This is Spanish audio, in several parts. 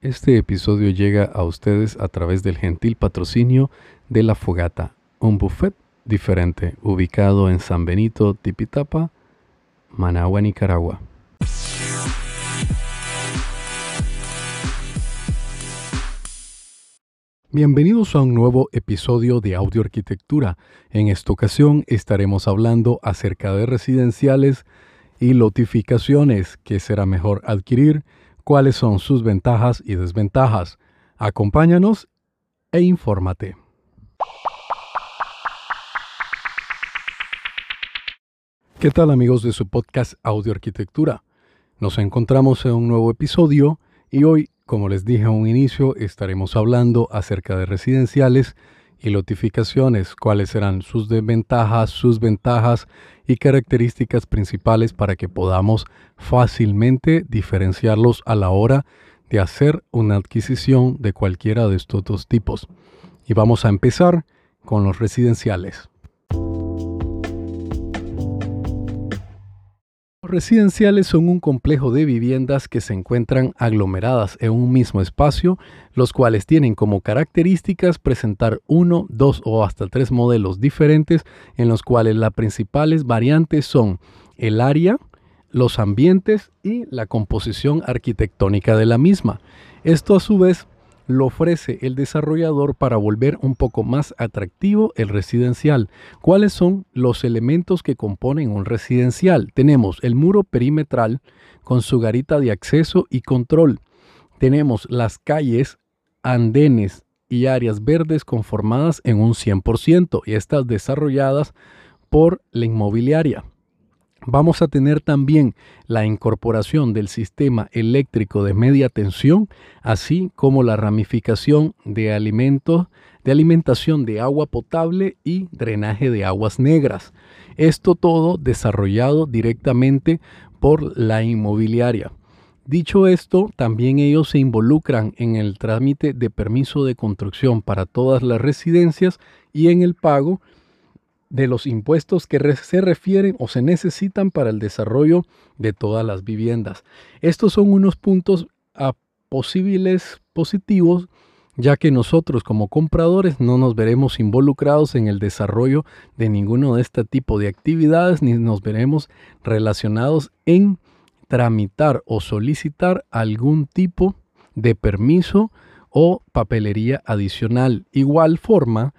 Este episodio llega a ustedes a través del gentil patrocinio de La Fogata, un buffet diferente ubicado en San Benito, Tipitapa, Managua, Nicaragua. Bienvenidos a un nuevo episodio de Audio Arquitectura. En esta ocasión estaremos hablando acerca de residenciales y lotificaciones, qué será mejor adquirir, cuáles son sus ventajas y desventajas. Acompáñanos e infórmate. ¿Qué tal amigos de su podcast Audio Arquitectura? Nos encontramos en un nuevo episodio y hoy como les dije a un inicio, estaremos hablando acerca de residenciales y lotificaciones, cuáles serán sus desventajas, sus ventajas y características principales para que podamos fácilmente diferenciarlos a la hora de hacer una adquisición de cualquiera de estos dos tipos. Y vamos a empezar con los residenciales. Residenciales son un complejo de viviendas que se encuentran aglomeradas en un mismo espacio, los cuales tienen como características presentar uno, dos o hasta tres modelos diferentes, en los cuales las principales variantes son el área, los ambientes y la composición arquitectónica de la misma. Esto a su vez lo ofrece el desarrollador para volver un poco más atractivo el residencial. ¿Cuáles son los elementos que componen un residencial? Tenemos el muro perimetral con su garita de acceso y control. Tenemos las calles, andenes y áreas verdes conformadas en un 100% y estas desarrolladas por la inmobiliaria. Vamos a tener también la incorporación del sistema eléctrico de media tensión, así como la ramificación de alimentos, de alimentación de agua potable y drenaje de aguas negras. Esto todo desarrollado directamente por la inmobiliaria. Dicho esto, también ellos se involucran en el trámite de permiso de construcción para todas las residencias y en el pago de los impuestos que se refieren o se necesitan para el desarrollo de todas las viviendas. Estos son unos puntos a posibles positivos ya que nosotros como compradores no nos veremos involucrados en el desarrollo de ninguno de este tipo de actividades ni nos veremos relacionados en tramitar o solicitar algún tipo de permiso o papelería adicional. Igual forma,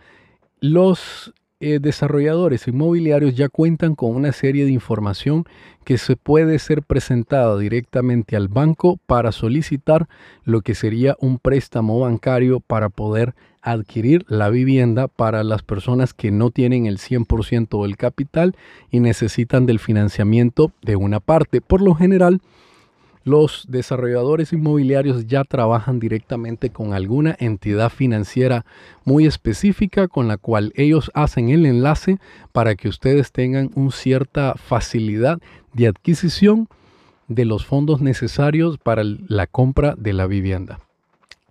los eh, desarrolladores inmobiliarios ya cuentan con una serie de información que se puede ser presentada directamente al banco para solicitar lo que sería un préstamo bancario para poder adquirir la vivienda para las personas que no tienen el 100% del capital y necesitan del financiamiento de una parte. Por lo general, los desarrolladores inmobiliarios ya trabajan directamente con alguna entidad financiera muy específica con la cual ellos hacen el enlace para que ustedes tengan una cierta facilidad de adquisición de los fondos necesarios para la compra de la vivienda.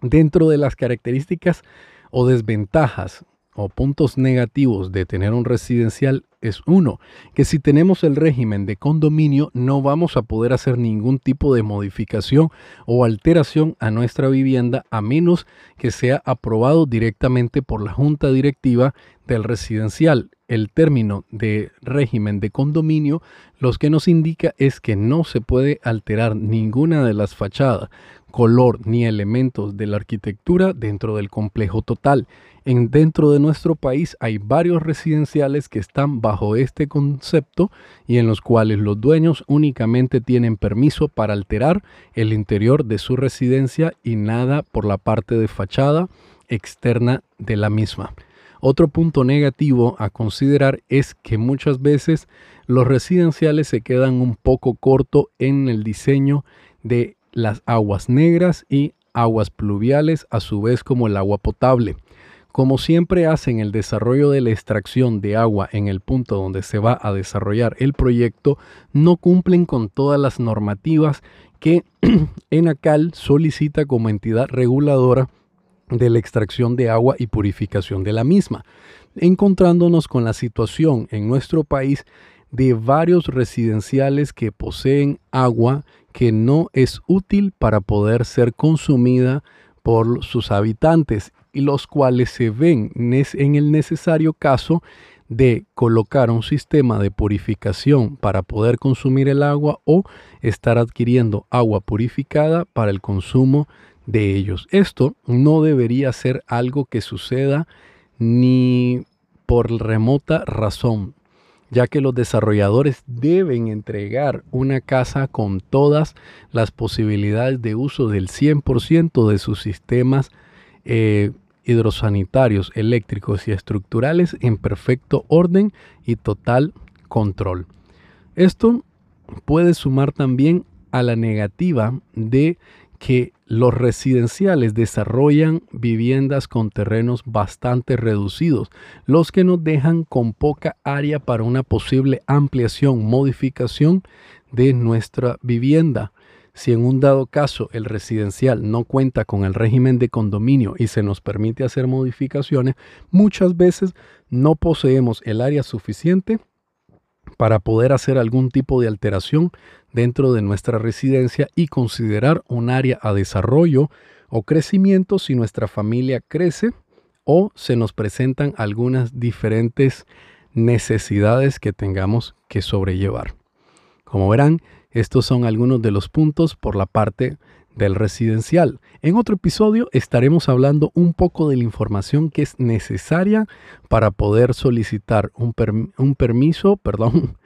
Dentro de las características o desventajas o puntos negativos de tener un residencial es uno, que si tenemos el régimen de condominio no vamos a poder hacer ningún tipo de modificación o alteración a nuestra vivienda a menos que sea aprobado directamente por la junta directiva del residencial. El término de régimen de condominio lo que nos indica es que no se puede alterar ninguna de las fachadas, color ni elementos de la arquitectura dentro del complejo total. En, dentro de nuestro país hay varios residenciales que están bajo este concepto y en los cuales los dueños únicamente tienen permiso para alterar el interior de su residencia y nada por la parte de fachada externa de la misma. Otro punto negativo a considerar es que muchas veces los residenciales se quedan un poco corto en el diseño de las aguas negras y aguas pluviales, a su vez como el agua potable. Como siempre hacen el desarrollo de la extracción de agua en el punto donde se va a desarrollar el proyecto, no cumplen con todas las normativas que ENACAL solicita como entidad reguladora de la extracción de agua y purificación de la misma. encontrándonos con la situación en nuestro país de varios residenciales que poseen agua que no es útil para poder ser consumida por sus habitantes y los cuales se ven en el necesario caso de colocar un sistema de purificación para poder consumir el agua o estar adquiriendo agua purificada para el consumo de ellos. Esto no debería ser algo que suceda ni por remota razón, ya que los desarrolladores deben entregar una casa con todas las posibilidades de uso del 100% de sus sistemas eh, hidrosanitarios, eléctricos y estructurales en perfecto orden y total control. Esto puede sumar también a la negativa de que los residenciales desarrollan viviendas con terrenos bastante reducidos, los que nos dejan con poca área para una posible ampliación, modificación de nuestra vivienda. Si en un dado caso el residencial no cuenta con el régimen de condominio y se nos permite hacer modificaciones, muchas veces no poseemos el área suficiente para poder hacer algún tipo de alteración dentro de nuestra residencia y considerar un área a desarrollo o crecimiento si nuestra familia crece o se nos presentan algunas diferentes necesidades que tengamos que sobrellevar. Como verán, estos son algunos de los puntos por la parte del residencial. En otro episodio estaremos hablando un poco de la información que es necesaria para poder solicitar un, permiso, perdón,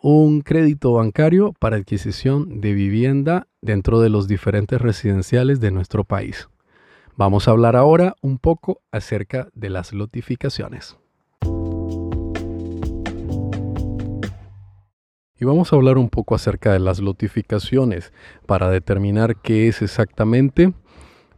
un crédito bancario para adquisición de vivienda dentro de los diferentes residenciales de nuestro país. Vamos a hablar ahora un poco acerca de las notificaciones. Y vamos a hablar un poco acerca de las notificaciones. Para determinar qué es exactamente,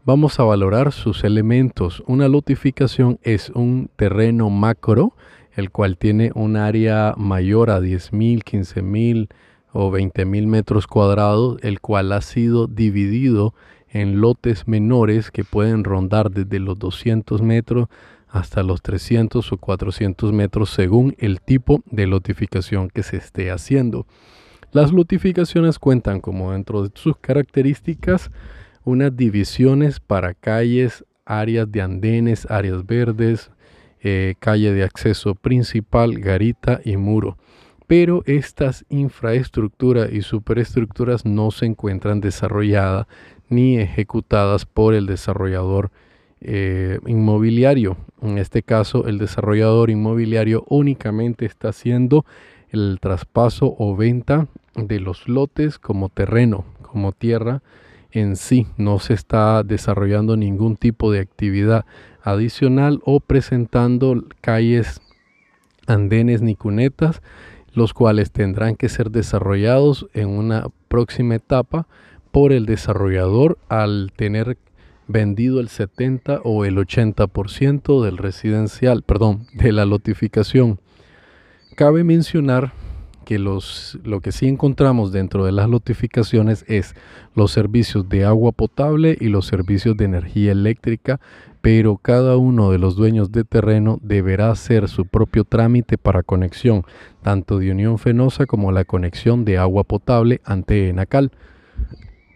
vamos a valorar sus elementos. Una notificación es un terreno macro, el cual tiene un área mayor a 10.000, 15.000 o 20.000 metros cuadrados, el cual ha sido dividido en lotes menores que pueden rondar desde los 200 metros hasta los 300 o 400 metros según el tipo de lotificación que se esté haciendo. Las lotificaciones cuentan como dentro de sus características unas divisiones para calles, áreas de andenes, áreas verdes, eh, calle de acceso principal, garita y muro. Pero estas infraestructuras y superestructuras no se encuentran desarrolladas ni ejecutadas por el desarrollador eh, inmobiliario. En este caso, el desarrollador inmobiliario únicamente está haciendo el traspaso o venta de los lotes como terreno, como tierra en sí. No se está desarrollando ningún tipo de actividad adicional o presentando calles, andenes ni cunetas, los cuales tendrán que ser desarrollados en una próxima etapa por el desarrollador al tener vendido el 70 o el 80% del residencial, perdón, de la lotificación. Cabe mencionar que los, lo que sí encontramos dentro de las lotificaciones es los servicios de agua potable y los servicios de energía eléctrica, pero cada uno de los dueños de terreno deberá hacer su propio trámite para conexión, tanto de Unión Fenosa como la conexión de agua potable ante Enacal.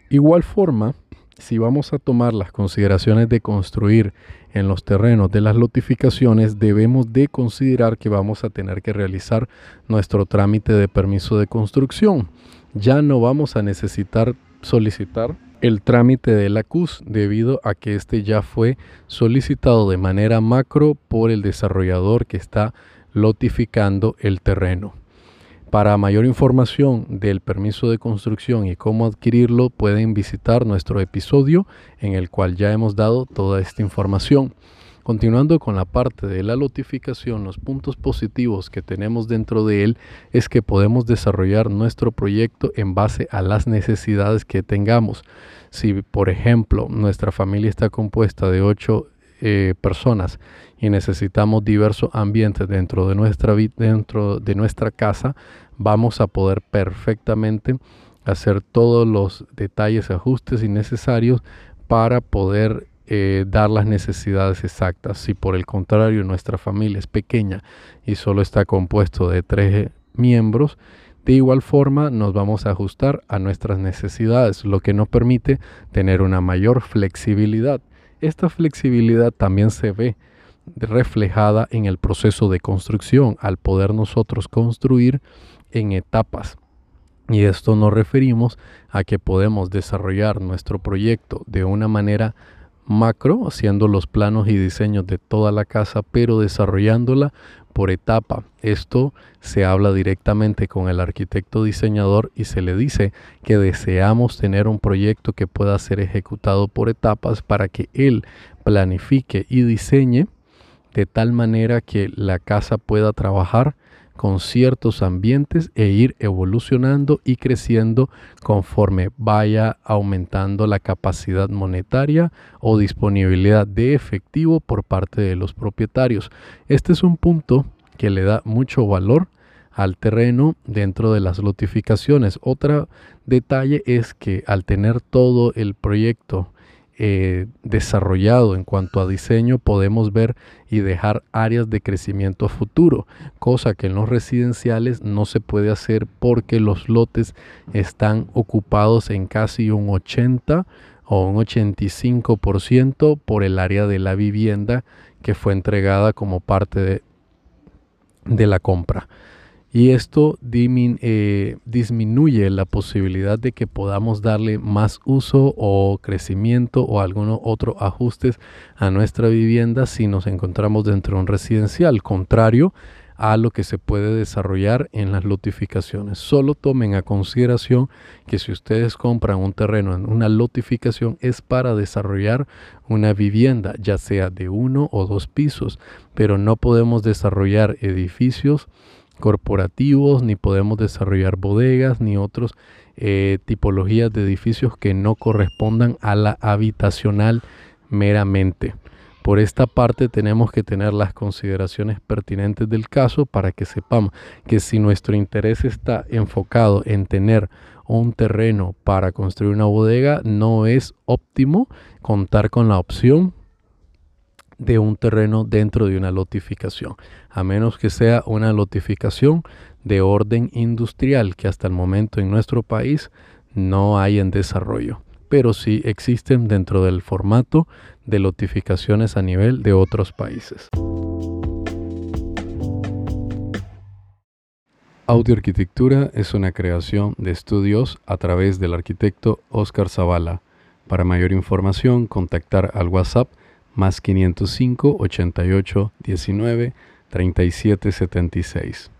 Igual forma, si vamos a tomar las consideraciones de construir en los terrenos de las lotificaciones, debemos de considerar que vamos a tener que realizar nuestro trámite de permiso de construcción. Ya no vamos a necesitar solicitar el trámite de la CUS debido a que este ya fue solicitado de manera macro por el desarrollador que está lotificando el terreno. Para mayor información del permiso de construcción y cómo adquirirlo, pueden visitar nuestro episodio en el cual ya hemos dado toda esta información. Continuando con la parte de la notificación, los puntos positivos que tenemos dentro de él es que podemos desarrollar nuestro proyecto en base a las necesidades que tengamos. Si, por ejemplo, nuestra familia está compuesta de ocho eh, personas y necesitamos diversos ambientes dentro de nuestra dentro de nuestra casa, vamos a poder perfectamente hacer todos los detalles, ajustes innecesarios para poder eh, dar las necesidades exactas. Si por el contrario nuestra familia es pequeña y solo está compuesto de tres miembros, de igual forma nos vamos a ajustar a nuestras necesidades, lo que nos permite tener una mayor flexibilidad. Esta flexibilidad también se ve reflejada en el proceso de construcción, al poder nosotros construir en etapas. Y esto nos referimos a que podemos desarrollar nuestro proyecto de una manera macro, haciendo los planos y diseños de toda la casa, pero desarrollándola por etapa. Esto se habla directamente con el arquitecto diseñador y se le dice que deseamos tener un proyecto que pueda ser ejecutado por etapas para que él planifique y diseñe de tal manera que la casa pueda trabajar con ciertos ambientes e ir evolucionando y creciendo conforme vaya aumentando la capacidad monetaria o disponibilidad de efectivo por parte de los propietarios. Este es un punto que le da mucho valor al terreno dentro de las lotificaciones. Otro detalle es que al tener todo el proyecto eh, desarrollado en cuanto a diseño podemos ver y dejar áreas de crecimiento futuro, cosa que en los residenciales no se puede hacer porque los lotes están ocupados en casi un 80 o un 85% por el área de la vivienda que fue entregada como parte de la compra y esto eh, disminuye la posibilidad de que podamos darle más uso o crecimiento o algunos otros ajustes a nuestra vivienda si nos encontramos dentro de un residencial, contrario a lo que se puede desarrollar en las lotificaciones. Solo tomen a consideración que si ustedes compran un terreno en una lotificación es para desarrollar una vivienda, ya sea de uno o dos pisos, pero no podemos desarrollar edificios corporativos, ni podemos desarrollar bodegas, ni otras eh, tipologías de edificios que no correspondan a la habitacional meramente. Por esta parte tenemos que tener las consideraciones pertinentes del caso para que sepamos que si nuestro interés está enfocado en tener un terreno para construir una bodega, no es óptimo contar con la opción de un terreno dentro de una lotificación, a menos que sea una lotificación de orden industrial que hasta el momento en nuestro país no hay en desarrollo, pero sí existen dentro del formato de lotificaciones a nivel de otros países. Audioarquitectura es una creación de estudios a través del arquitecto Oscar Zavala. Para mayor información, contactar al WhatsApp más 505 88 19 37 76.